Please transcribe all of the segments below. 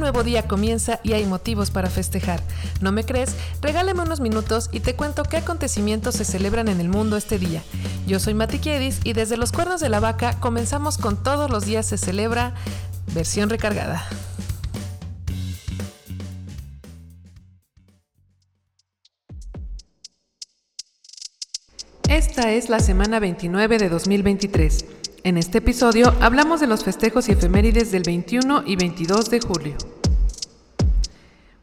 nuevo día comienza y hay motivos para festejar. ¿No me crees? Regálame unos minutos y te cuento qué acontecimientos se celebran en el mundo este día. Yo soy Mati Kiedis y desde los cuernos de la vaca comenzamos con todos los días se celebra versión recargada. Esta es la semana 29 de 2023. En este episodio hablamos de los festejos y efemérides del 21 y 22 de julio.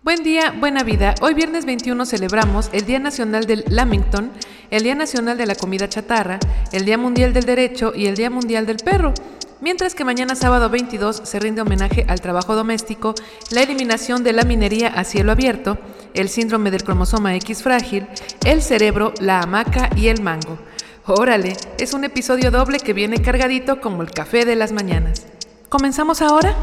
Buen día, buena vida. Hoy viernes 21 celebramos el Día Nacional del Lamington, el Día Nacional de la Comida Chatarra, el Día Mundial del Derecho y el Día Mundial del Perro. Mientras que mañana sábado 22 se rinde homenaje al trabajo doméstico, la eliminación de la minería a cielo abierto, el síndrome del cromosoma X frágil, el cerebro, la hamaca y el mango. Órale, es un episodio doble que viene cargadito como el café de las mañanas. ¿Comenzamos ahora?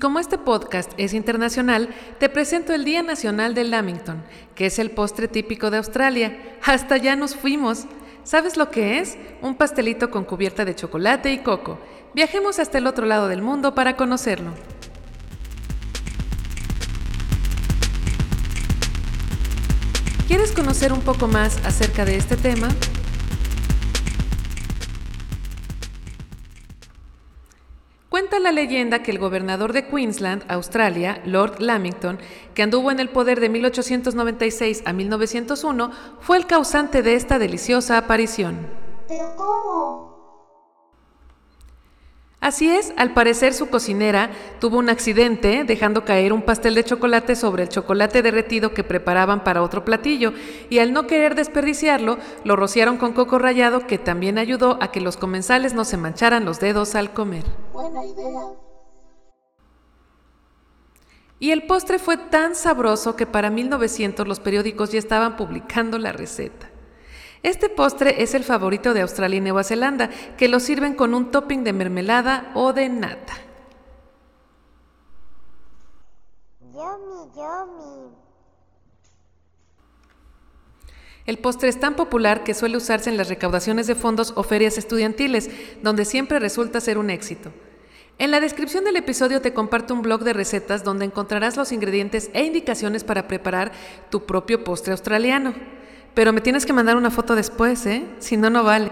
Como este podcast es internacional, te presento el Día Nacional del Lamington, que es el postre típico de Australia. Hasta ya nos fuimos. ¿Sabes lo que es? Un pastelito con cubierta de chocolate y coco. Viajemos hasta el otro lado del mundo para conocerlo. ¿Quieres conocer un poco más acerca de este tema? Cuenta la leyenda que el gobernador de Queensland, Australia, Lord Lamington, que anduvo en el poder de 1896 a 1901, fue el causante de esta deliciosa aparición. ¿Pero cómo? Así es, al parecer su cocinera tuvo un accidente dejando caer un pastel de chocolate sobre el chocolate derretido que preparaban para otro platillo y al no querer desperdiciarlo, lo rociaron con coco rallado que también ayudó a que los comensales no se mancharan los dedos al comer. Buena idea. Y el postre fue tan sabroso que para 1900 los periódicos ya estaban publicando la receta. Este postre es el favorito de Australia y Nueva Zelanda, que lo sirven con un topping de mermelada o de nata. Yummy, yummy. El postre es tan popular que suele usarse en las recaudaciones de fondos o ferias estudiantiles, donde siempre resulta ser un éxito. En la descripción del episodio te comparto un blog de recetas donde encontrarás los ingredientes e indicaciones para preparar tu propio postre australiano. Pero me tienes que mandar una foto después, ¿eh? Si no, no vale.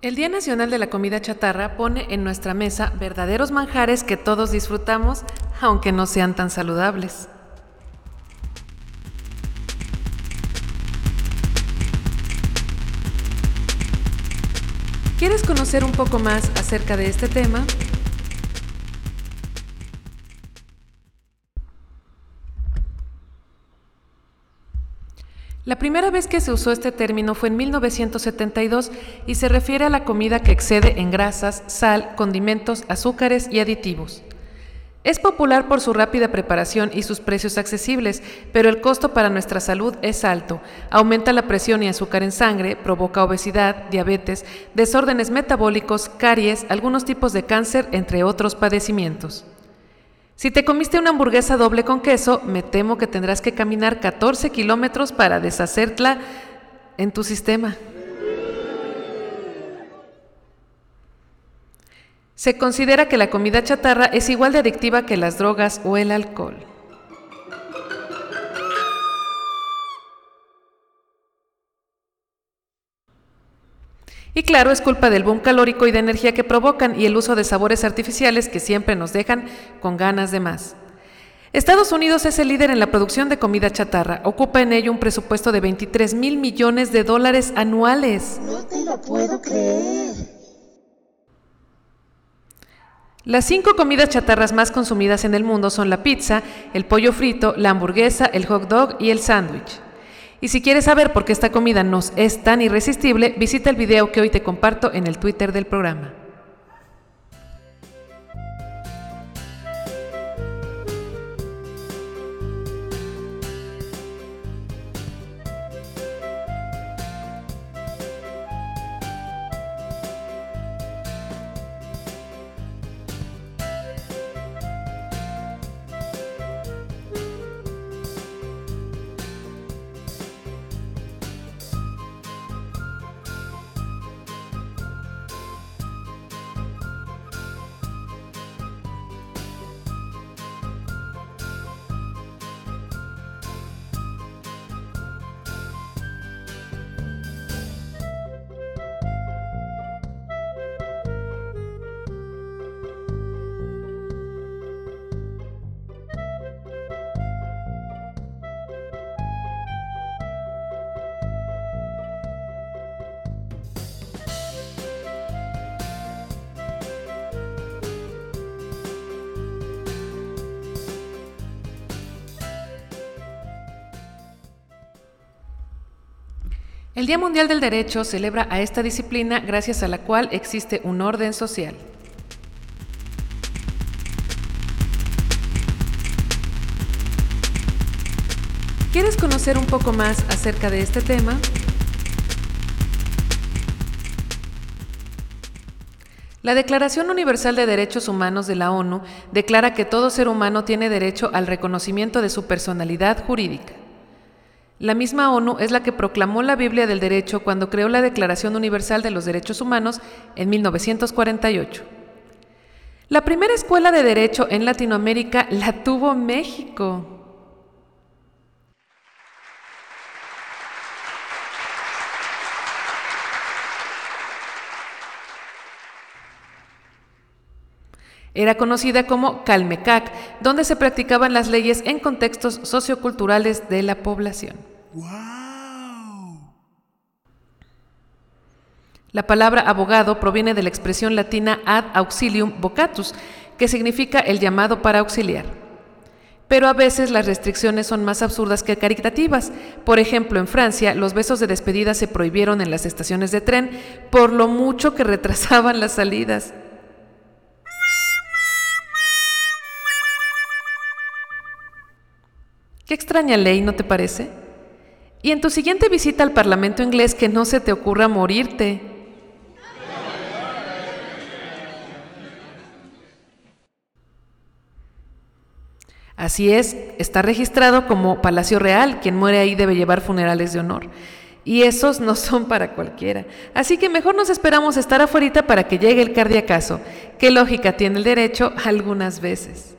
El Día Nacional de la Comida Chatarra pone en nuestra mesa verdaderos manjares que todos disfrutamos, aunque no sean tan saludables. ¿Quieres conocer un poco más acerca de este tema? La primera vez que se usó este término fue en 1972 y se refiere a la comida que excede en grasas, sal, condimentos, azúcares y aditivos. Es popular por su rápida preparación y sus precios accesibles, pero el costo para nuestra salud es alto. Aumenta la presión y azúcar en sangre, provoca obesidad, diabetes, desórdenes metabólicos, caries, algunos tipos de cáncer, entre otros padecimientos. Si te comiste una hamburguesa doble con queso, me temo que tendrás que caminar 14 kilómetros para deshacerla en tu sistema. Se considera que la comida chatarra es igual de adictiva que las drogas o el alcohol. Y claro, es culpa del boom calórico y de energía que provocan y el uso de sabores artificiales que siempre nos dejan con ganas de más. Estados Unidos es el líder en la producción de comida chatarra. Ocupa en ello un presupuesto de 23 mil millones de dólares anuales. No te lo puedo creer. Las cinco comidas chatarras más consumidas en el mundo son la pizza, el pollo frito, la hamburguesa, el hot dog y el sándwich. Y si quieres saber por qué esta comida nos es tan irresistible, visita el video que hoy te comparto en el Twitter del programa. El Día Mundial del Derecho celebra a esta disciplina gracias a la cual existe un orden social. ¿Quieres conocer un poco más acerca de este tema? La Declaración Universal de Derechos Humanos de la ONU declara que todo ser humano tiene derecho al reconocimiento de su personalidad jurídica. La misma ONU es la que proclamó la Biblia del Derecho cuando creó la Declaración Universal de los Derechos Humanos en 1948. La primera escuela de derecho en Latinoamérica la tuvo México. Era conocida como Calmecac, donde se practicaban las leyes en contextos socioculturales de la población. La palabra abogado proviene de la expresión latina ad auxilium vocatus, que significa el llamado para auxiliar. Pero a veces las restricciones son más absurdas que caritativas. Por ejemplo, en Francia, los besos de despedida se prohibieron en las estaciones de tren por lo mucho que retrasaban las salidas. Qué extraña ley, ¿no te parece? Y en tu siguiente visita al Parlamento inglés que no se te ocurra morirte. Así es, está registrado como Palacio Real, quien muere ahí debe llevar funerales de honor. Y esos no son para cualquiera. Así que mejor nos esperamos estar afuera para que llegue el cardiacazo. ¿Qué lógica tiene el derecho algunas veces?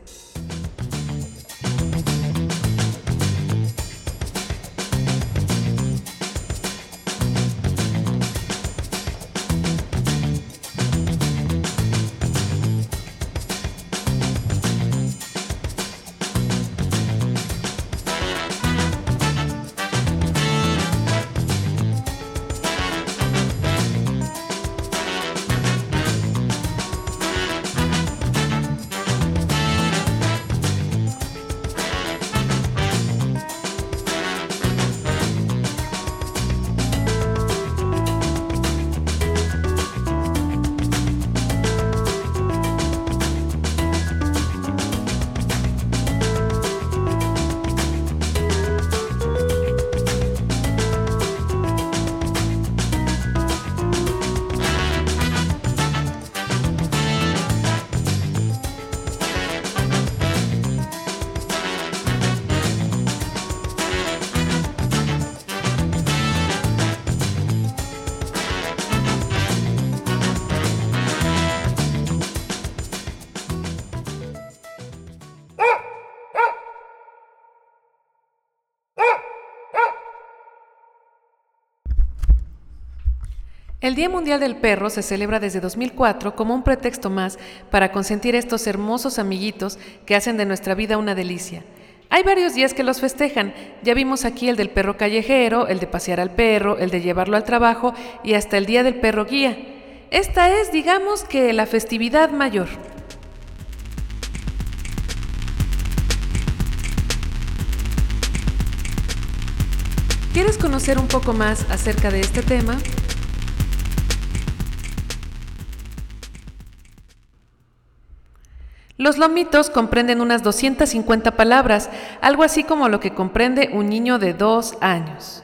El Día Mundial del Perro se celebra desde 2004 como un pretexto más para consentir estos hermosos amiguitos que hacen de nuestra vida una delicia. Hay varios días que los festejan. Ya vimos aquí el del perro callejero, el de pasear al perro, el de llevarlo al trabajo y hasta el Día del Perro Guía. Esta es, digamos que, la festividad mayor. ¿Quieres conocer un poco más acerca de este tema? Los lomitos comprenden unas 250 palabras, algo así como lo que comprende un niño de dos años.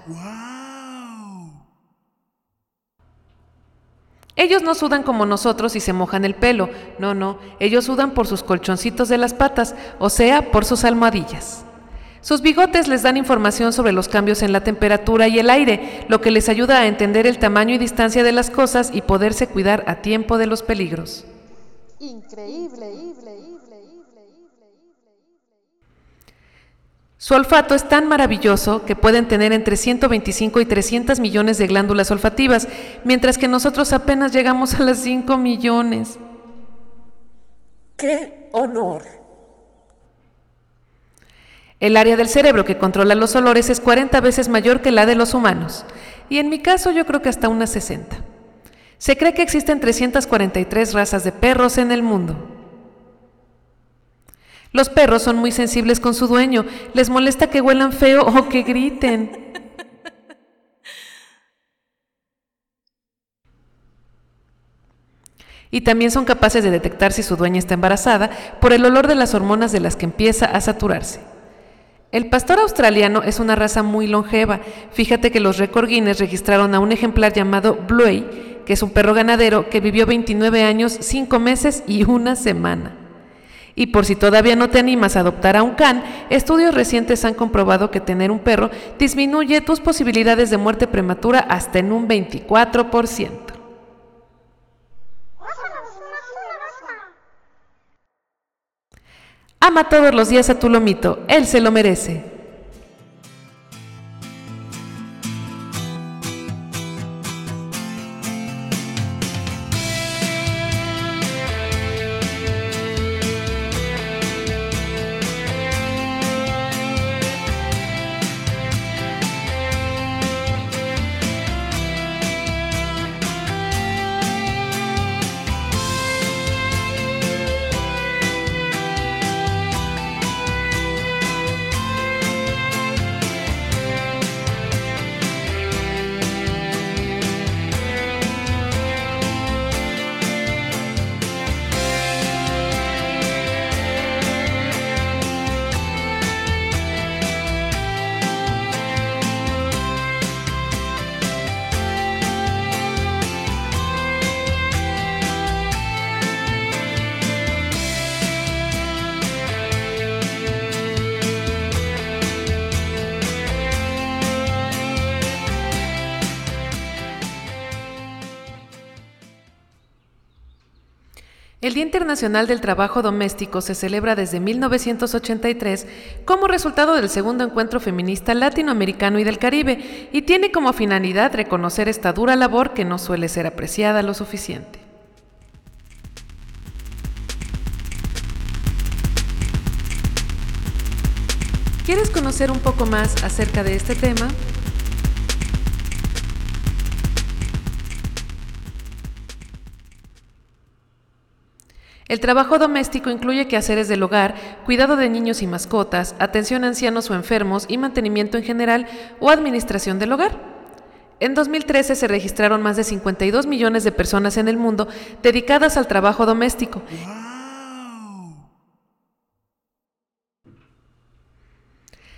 Ellos no sudan como nosotros y se mojan el pelo, no, no, ellos sudan por sus colchoncitos de las patas, o sea, por sus almohadillas. Sus bigotes les dan información sobre los cambios en la temperatura y el aire, lo que les ayuda a entender el tamaño y distancia de las cosas y poderse cuidar a tiempo de los peligros. Increíble. Su olfato es tan maravilloso que pueden tener entre 125 y 300 millones de glándulas olfativas, mientras que nosotros apenas llegamos a las 5 millones. ¡Qué honor! El área del cerebro que controla los olores es 40 veces mayor que la de los humanos, y en mi caso yo creo que hasta unas 60. Se cree que existen 343 razas de perros en el mundo. Los perros son muy sensibles con su dueño, les molesta que huelan feo o que griten. Y también son capaces de detectar si su dueña está embarazada por el olor de las hormonas de las que empieza a saturarse. El pastor australiano es una raza muy longeva. Fíjate que los récord Guinness registraron a un ejemplar llamado Bluey, que es un perro ganadero que vivió 29 años, 5 meses y una semana. Y por si todavía no te animas a adoptar a un can, estudios recientes han comprobado que tener un perro disminuye tus posibilidades de muerte prematura hasta en un 24%. Ama todos los días a tu lomito, él se lo merece. Día Internacional del Trabajo Doméstico se celebra desde 1983 como resultado del segundo encuentro feminista latinoamericano y del Caribe y tiene como finalidad reconocer esta dura labor que no suele ser apreciada lo suficiente. ¿Quieres conocer un poco más acerca de este tema? El trabajo doméstico incluye quehaceres del hogar, cuidado de niños y mascotas, atención a ancianos o enfermos y mantenimiento en general o administración del hogar. En 2013 se registraron más de 52 millones de personas en el mundo dedicadas al trabajo doméstico.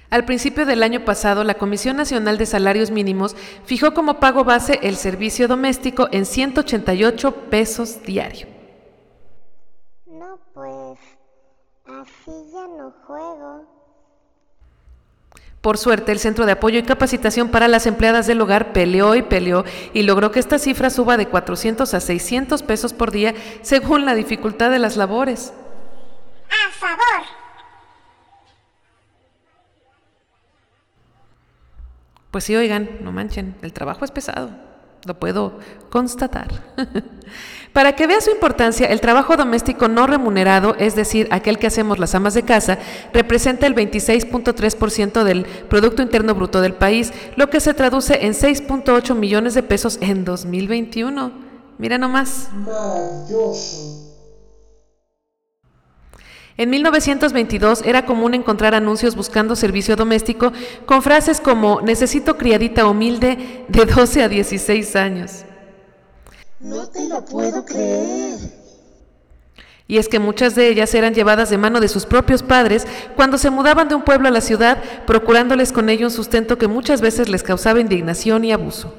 Al principio del año pasado, la Comisión Nacional de Salarios Mínimos fijó como pago base el servicio doméstico en 188 pesos diario. Pues así ya no juego. Por suerte, el Centro de Apoyo y Capacitación para las Empleadas del Hogar peleó y peleó y logró que esta cifra suba de 400 a 600 pesos por día según la dificultad de las labores. ¡A favor! Pues sí, oigan, no manchen, el trabajo es pesado. Lo puedo constatar. Para que vea su importancia, el trabajo doméstico no remunerado, es decir, aquel que hacemos las amas de casa, representa el 26.3% del Producto Interno Bruto del país, lo que se traduce en 6.8 millones de pesos en 2021. Mira nomás. Maravilloso. En 1922 era común encontrar anuncios buscando servicio doméstico con frases como necesito criadita humilde de 12 a 16 años. No te lo puedo creer. Y es que muchas de ellas eran llevadas de mano de sus propios padres cuando se mudaban de un pueblo a la ciudad, procurándoles con ello un sustento que muchas veces les causaba indignación y abuso.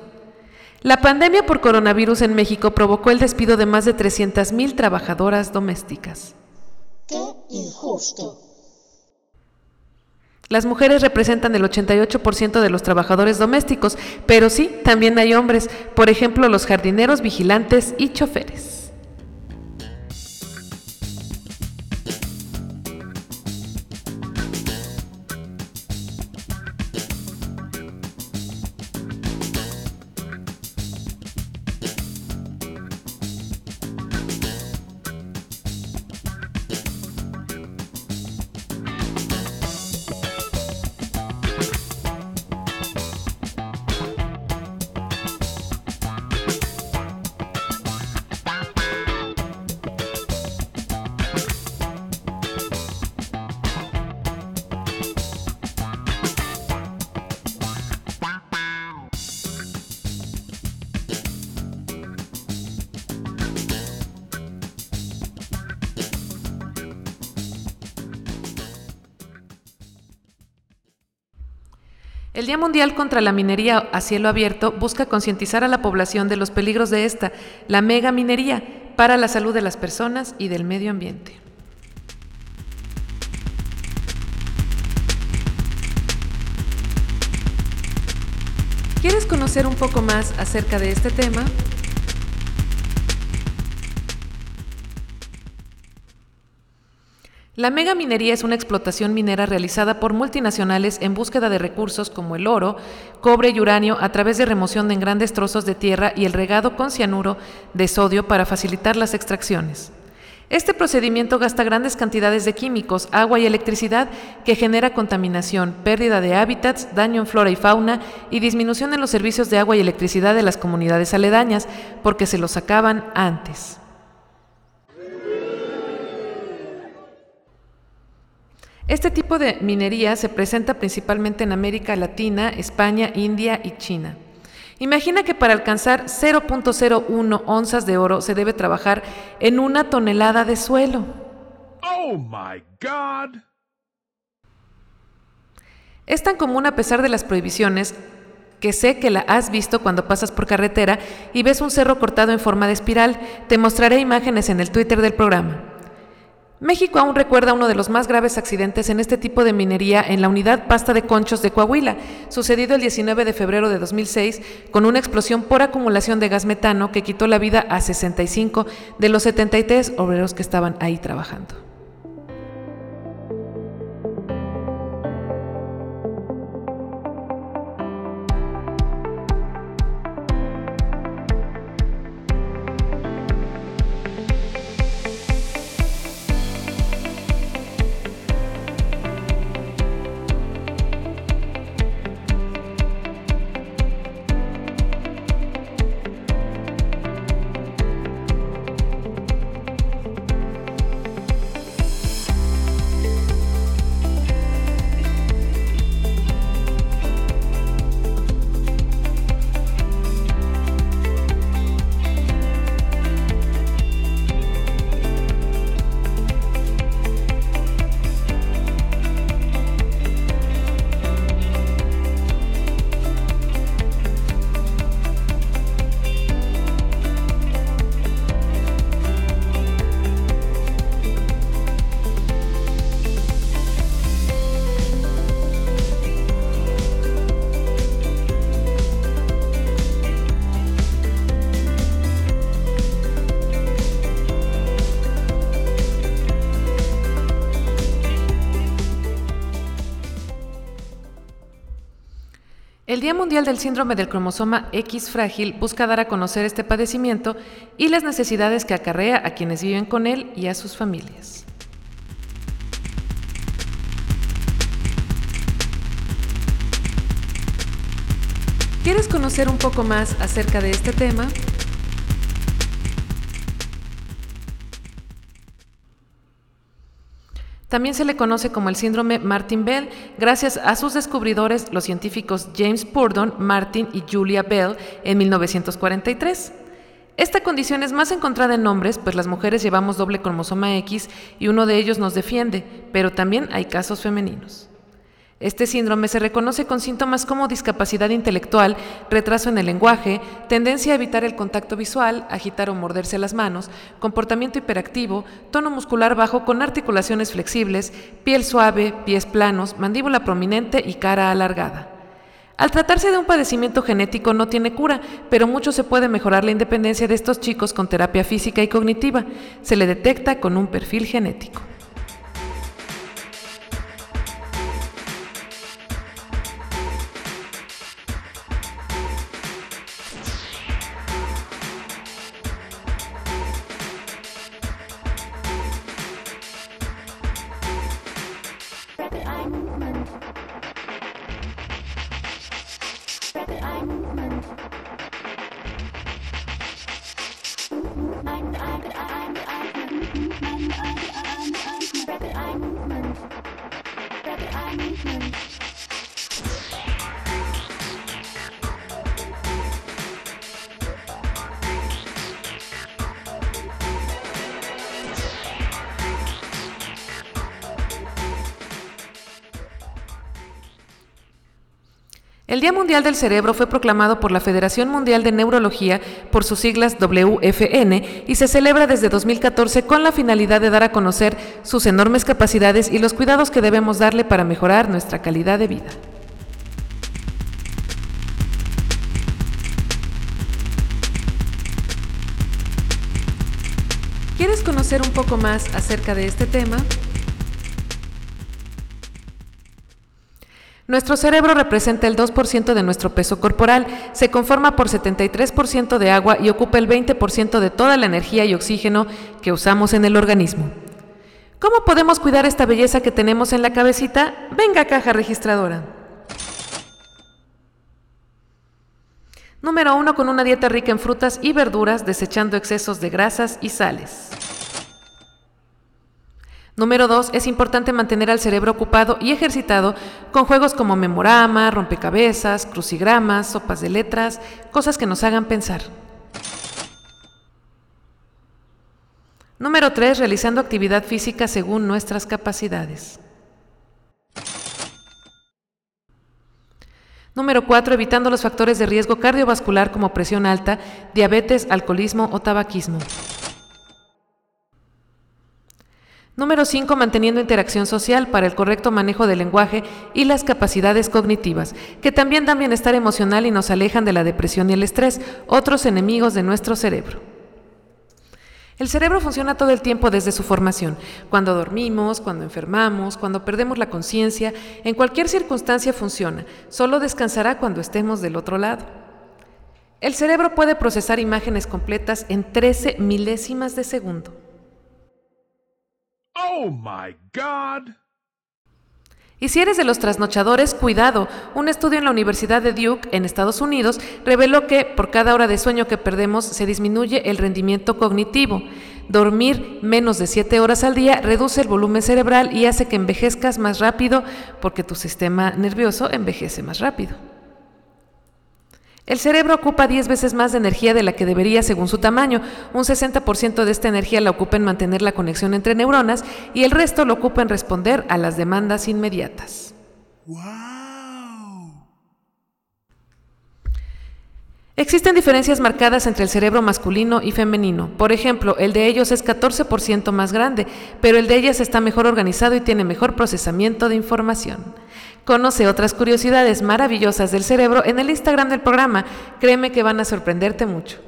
La pandemia por coronavirus en México provocó el despido de más de 300.000 trabajadoras domésticas. ¡Qué injusto! Las mujeres representan el 88% de los trabajadores domésticos, pero sí, también hay hombres, por ejemplo los jardineros, vigilantes y choferes. Día Mundial contra la Minería a Cielo Abierto busca concientizar a la población de los peligros de esta, la mega minería, para la salud de las personas y del medio ambiente. ¿Quieres conocer un poco más acerca de este tema? La megaminería es una explotación minera realizada por multinacionales en búsqueda de recursos como el oro, cobre y uranio a través de remoción en grandes trozos de tierra y el regado con cianuro de sodio para facilitar las extracciones. Este procedimiento gasta grandes cantidades de químicos, agua y electricidad que genera contaminación, pérdida de hábitats, daño en flora y fauna y disminución en los servicios de agua y electricidad de las comunidades aledañas porque se los sacaban antes. Este tipo de minería se presenta principalmente en América Latina, España, India y China. Imagina que para alcanzar 0.01 onzas de oro se debe trabajar en una tonelada de suelo. Oh my God. Es tan común a pesar de las prohibiciones que sé que la has visto cuando pasas por carretera y ves un cerro cortado en forma de espiral. Te mostraré imágenes en el Twitter del programa. México aún recuerda uno de los más graves accidentes en este tipo de minería en la unidad Pasta de Conchos de Coahuila, sucedido el 19 de febrero de 2006 con una explosión por acumulación de gas metano que quitó la vida a 65 de los 73 obreros que estaban ahí trabajando. Día Mundial del Síndrome del Cromosoma X frágil busca dar a conocer este padecimiento y las necesidades que acarrea a quienes viven con él y a sus familias. ¿Quieres conocer un poco más acerca de este tema? También se le conoce como el síndrome Martin Bell, gracias a sus descubridores, los científicos James Purdon, Martin y Julia Bell, en 1943. Esta condición es más encontrada en hombres, pues las mujeres llevamos doble cromosoma X y uno de ellos nos defiende, pero también hay casos femeninos. Este síndrome se reconoce con síntomas como discapacidad intelectual, retraso en el lenguaje, tendencia a evitar el contacto visual, agitar o morderse las manos, comportamiento hiperactivo, tono muscular bajo con articulaciones flexibles, piel suave, pies planos, mandíbula prominente y cara alargada. Al tratarse de un padecimiento genético no tiene cura, pero mucho se puede mejorar la independencia de estos chicos con terapia física y cognitiva. Se le detecta con un perfil genético. Día Mundial del Cerebro fue proclamado por la Federación Mundial de Neurología por sus siglas WFN y se celebra desde 2014 con la finalidad de dar a conocer sus enormes capacidades y los cuidados que debemos darle para mejorar nuestra calidad de vida. ¿Quieres conocer un poco más acerca de este tema? Nuestro cerebro representa el 2% de nuestro peso corporal, se conforma por 73% de agua y ocupa el 20% de toda la energía y oxígeno que usamos en el organismo. ¿Cómo podemos cuidar esta belleza que tenemos en la cabecita? Venga, caja registradora. Número 1. Con una dieta rica en frutas y verduras, desechando excesos de grasas y sales. Número 2. Es importante mantener al cerebro ocupado y ejercitado con juegos como memorama, rompecabezas, crucigramas, sopas de letras, cosas que nos hagan pensar. Número 3. Realizando actividad física según nuestras capacidades. Número 4. Evitando los factores de riesgo cardiovascular como presión alta, diabetes, alcoholismo o tabaquismo. Número 5. Manteniendo interacción social para el correcto manejo del lenguaje y las capacidades cognitivas, que también dan bienestar emocional y nos alejan de la depresión y el estrés, otros enemigos de nuestro cerebro. El cerebro funciona todo el tiempo desde su formación, cuando dormimos, cuando enfermamos, cuando perdemos la conciencia, en cualquier circunstancia funciona, solo descansará cuando estemos del otro lado. El cerebro puede procesar imágenes completas en 13 milésimas de segundo. Oh my God! Y si eres de los trasnochadores, cuidado. Un estudio en la Universidad de Duke, en Estados Unidos, reveló que por cada hora de sueño que perdemos se disminuye el rendimiento cognitivo. Dormir menos de 7 horas al día reduce el volumen cerebral y hace que envejezcas más rápido porque tu sistema nervioso envejece más rápido. El cerebro ocupa 10 veces más de energía de la que debería según su tamaño. Un 60% de esta energía la ocupa en mantener la conexión entre neuronas y el resto lo ocupa en responder a las demandas inmediatas. Existen diferencias marcadas entre el cerebro masculino y femenino. Por ejemplo, el de ellos es 14% más grande, pero el de ellas está mejor organizado y tiene mejor procesamiento de información. Conoce otras curiosidades maravillosas del cerebro en el Instagram del programa. Créeme que van a sorprenderte mucho.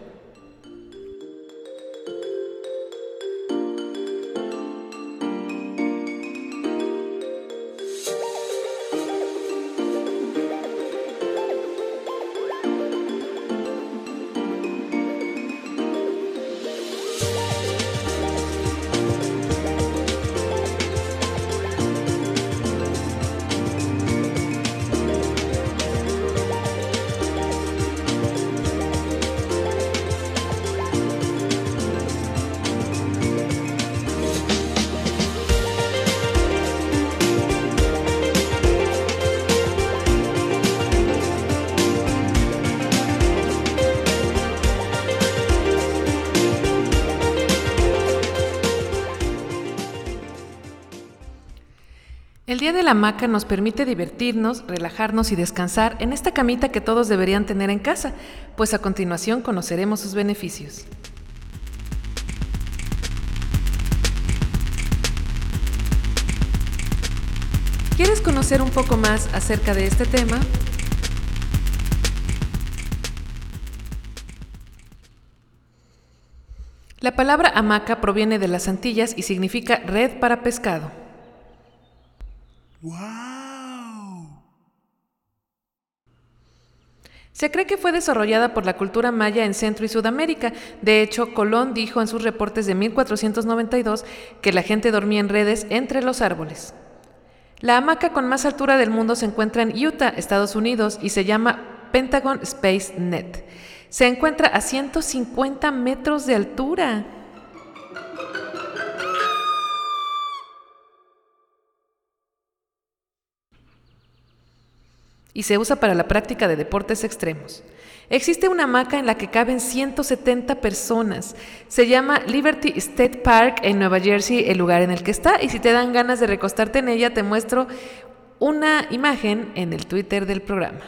Día de la hamaca nos permite divertirnos, relajarnos y descansar en esta camita que todos deberían tener en casa, pues a continuación conoceremos sus beneficios. ¿Quieres conocer un poco más acerca de este tema? La palabra hamaca proviene de las Antillas y significa red para pescado. Se cree que fue desarrollada por la cultura maya en Centro y Sudamérica. De hecho, Colón dijo en sus reportes de 1492 que la gente dormía en redes entre los árboles. La hamaca con más altura del mundo se encuentra en Utah, Estados Unidos, y se llama Pentagon Space Net. Se encuentra a 150 metros de altura. Y se usa para la práctica de deportes extremos. Existe una hamaca en la que caben 170 personas. Se llama Liberty State Park en Nueva Jersey, el lugar en el que está. Y si te dan ganas de recostarte en ella, te muestro una imagen en el Twitter del programa.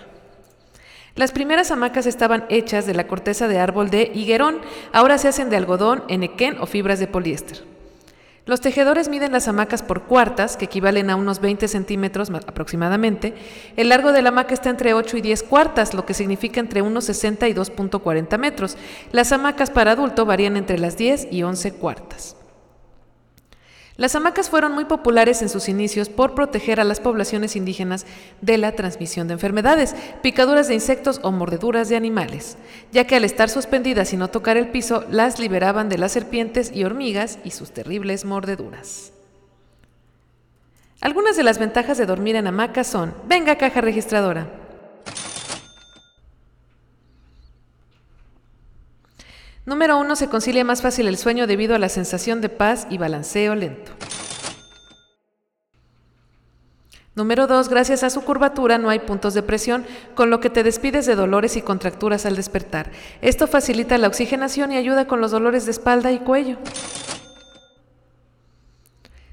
Las primeras hamacas estaban hechas de la corteza de árbol de higuerón, ahora se hacen de algodón, enequén o fibras de poliéster. Los tejedores miden las hamacas por cuartas, que equivalen a unos 20 centímetros aproximadamente. El largo de la hamaca está entre 8 y 10 cuartas, lo que significa entre unos 60 y 2.40 metros. Las hamacas para adulto varían entre las 10 y 11 cuartas. Las hamacas fueron muy populares en sus inicios por proteger a las poblaciones indígenas de la transmisión de enfermedades, picaduras de insectos o mordeduras de animales, ya que al estar suspendidas y no tocar el piso, las liberaban de las serpientes y hormigas y sus terribles mordeduras. Algunas de las ventajas de dormir en hamacas son, venga caja registradora, Número 1. Se concilia más fácil el sueño debido a la sensación de paz y balanceo lento. Número 2. Gracias a su curvatura no hay puntos de presión, con lo que te despides de dolores y contracturas al despertar. Esto facilita la oxigenación y ayuda con los dolores de espalda y cuello.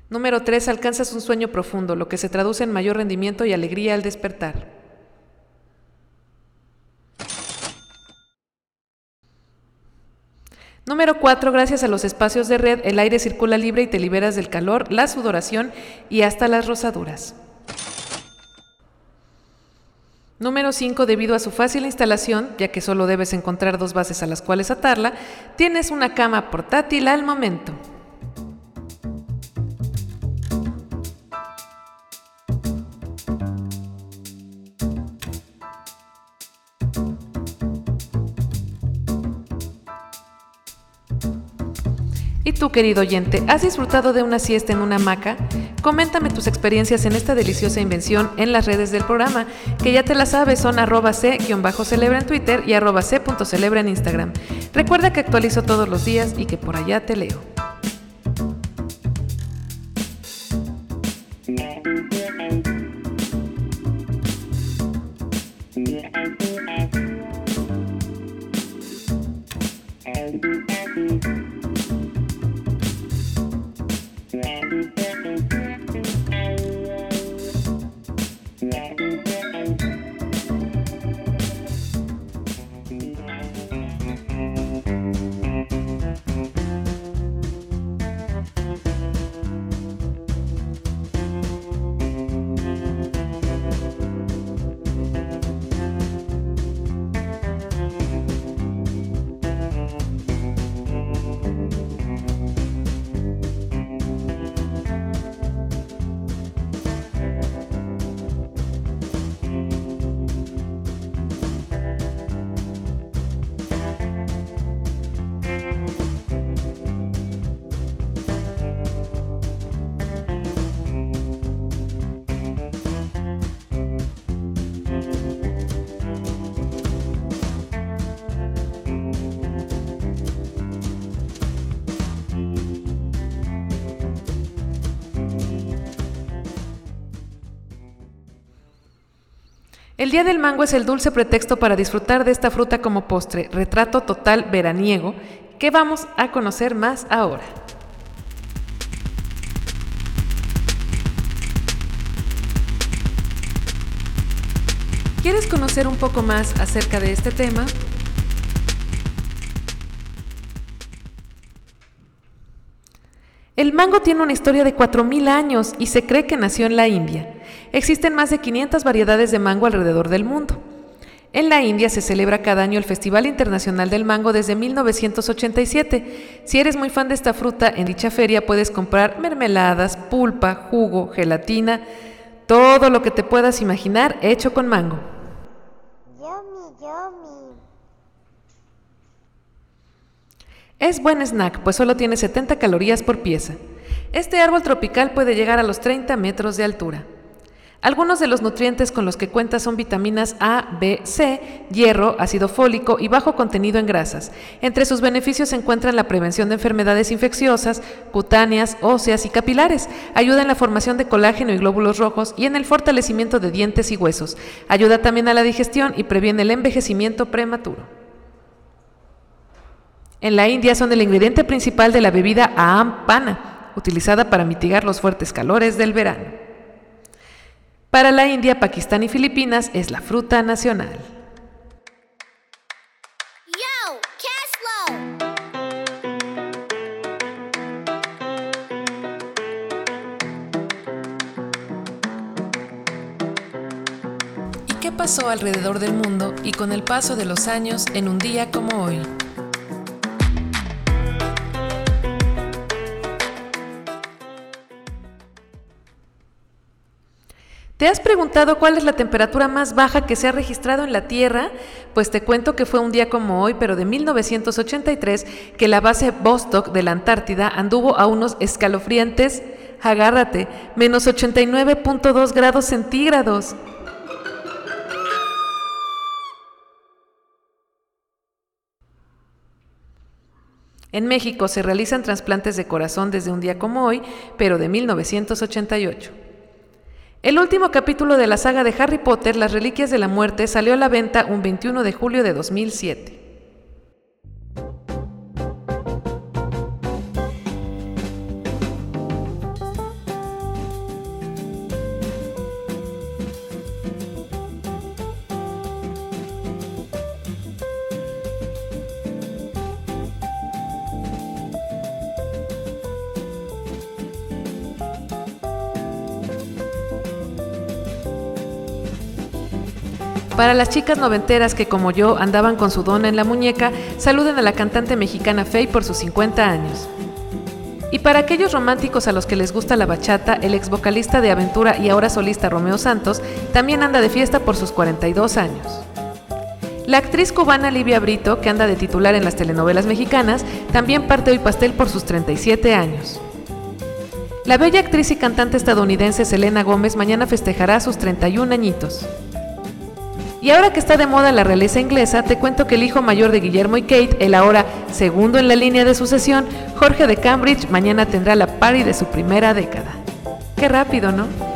Número 3. Alcanzas un sueño profundo, lo que se traduce en mayor rendimiento y alegría al despertar. Número 4. Gracias a los espacios de red, el aire circula libre y te liberas del calor, la sudoración y hasta las rosaduras. Número 5. Debido a su fácil instalación, ya que solo debes encontrar dos bases a las cuales atarla, tienes una cama portátil al momento. Tú, querido oyente, has disfrutado de una siesta en una hamaca? Coméntame tus experiencias en esta deliciosa invención en las redes del programa, que ya te la sabes, son arroba c-celebra en Twitter y arroba c.celebra en Instagram. Recuerda que actualizo todos los días y que por allá te leo. El Día del Mango es el dulce pretexto para disfrutar de esta fruta como postre, retrato total veraniego, que vamos a conocer más ahora. ¿Quieres conocer un poco más acerca de este tema? El mango tiene una historia de 4.000 años y se cree que nació en la India. Existen más de 500 variedades de mango alrededor del mundo. En la India se celebra cada año el Festival Internacional del Mango desde 1987. Si eres muy fan de esta fruta, en dicha feria puedes comprar mermeladas, pulpa, jugo, gelatina, todo lo que te puedas imaginar hecho con mango. Yomi, yomi. Es buen snack, pues solo tiene 70 calorías por pieza. Este árbol tropical puede llegar a los 30 metros de altura. Algunos de los nutrientes con los que cuenta son vitaminas A, B, C, hierro, ácido fólico y bajo contenido en grasas. Entre sus beneficios se encuentran la prevención de enfermedades infecciosas, cutáneas, óseas y capilares. Ayuda en la formación de colágeno y glóbulos rojos y en el fortalecimiento de dientes y huesos. Ayuda también a la digestión y previene el envejecimiento prematuro. En la India son el ingrediente principal de la bebida Aam Pana, utilizada para mitigar los fuertes calores del verano. Para la India, Pakistán y Filipinas es la fruta nacional. ¿Y qué pasó alrededor del mundo y con el paso de los años en un día como hoy? ¿Te has preguntado cuál es la temperatura más baja que se ha registrado en la Tierra? Pues te cuento que fue un día como hoy, pero de 1983, que la base Vostok de la Antártida anduvo a unos escalofriantes, agárrate, menos 89.2 grados centígrados. En México se realizan trasplantes de corazón desde un día como hoy, pero de 1988. El último capítulo de la saga de Harry Potter, Las Reliquias de la Muerte, salió a la venta un 21 de julio de 2007. Para las chicas noventeras que como yo andaban con su dona en la muñeca, saluden a la cantante mexicana Faye por sus 50 años. Y para aquellos románticos a los que les gusta la bachata, el ex vocalista de Aventura y ahora solista Romeo Santos también anda de fiesta por sus 42 años. La actriz cubana Livia Brito, que anda de titular en las telenovelas mexicanas, también parte hoy pastel por sus 37 años. La bella actriz y cantante estadounidense Selena Gómez mañana festejará sus 31 añitos. Y ahora que está de moda la realeza inglesa, te cuento que el hijo mayor de Guillermo y Kate, el ahora segundo en la línea de sucesión, Jorge de Cambridge, mañana tendrá la party de su primera década. Qué rápido, ¿no?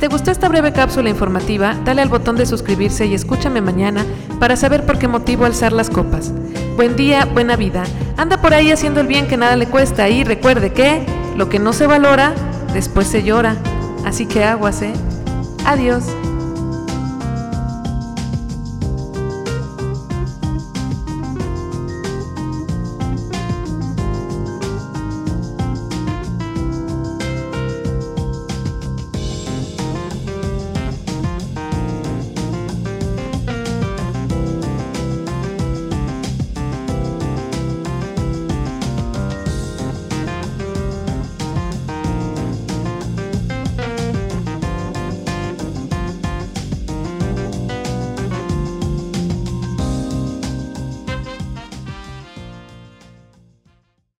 Te gustó esta breve cápsula informativa, dale al botón de suscribirse y escúchame mañana para saber por qué motivo alzar las copas. Buen día, buena vida. Anda por ahí haciendo el bien que nada le cuesta y recuerde que lo que no se valora, después se llora. Así que aguas, ¿eh? Adiós.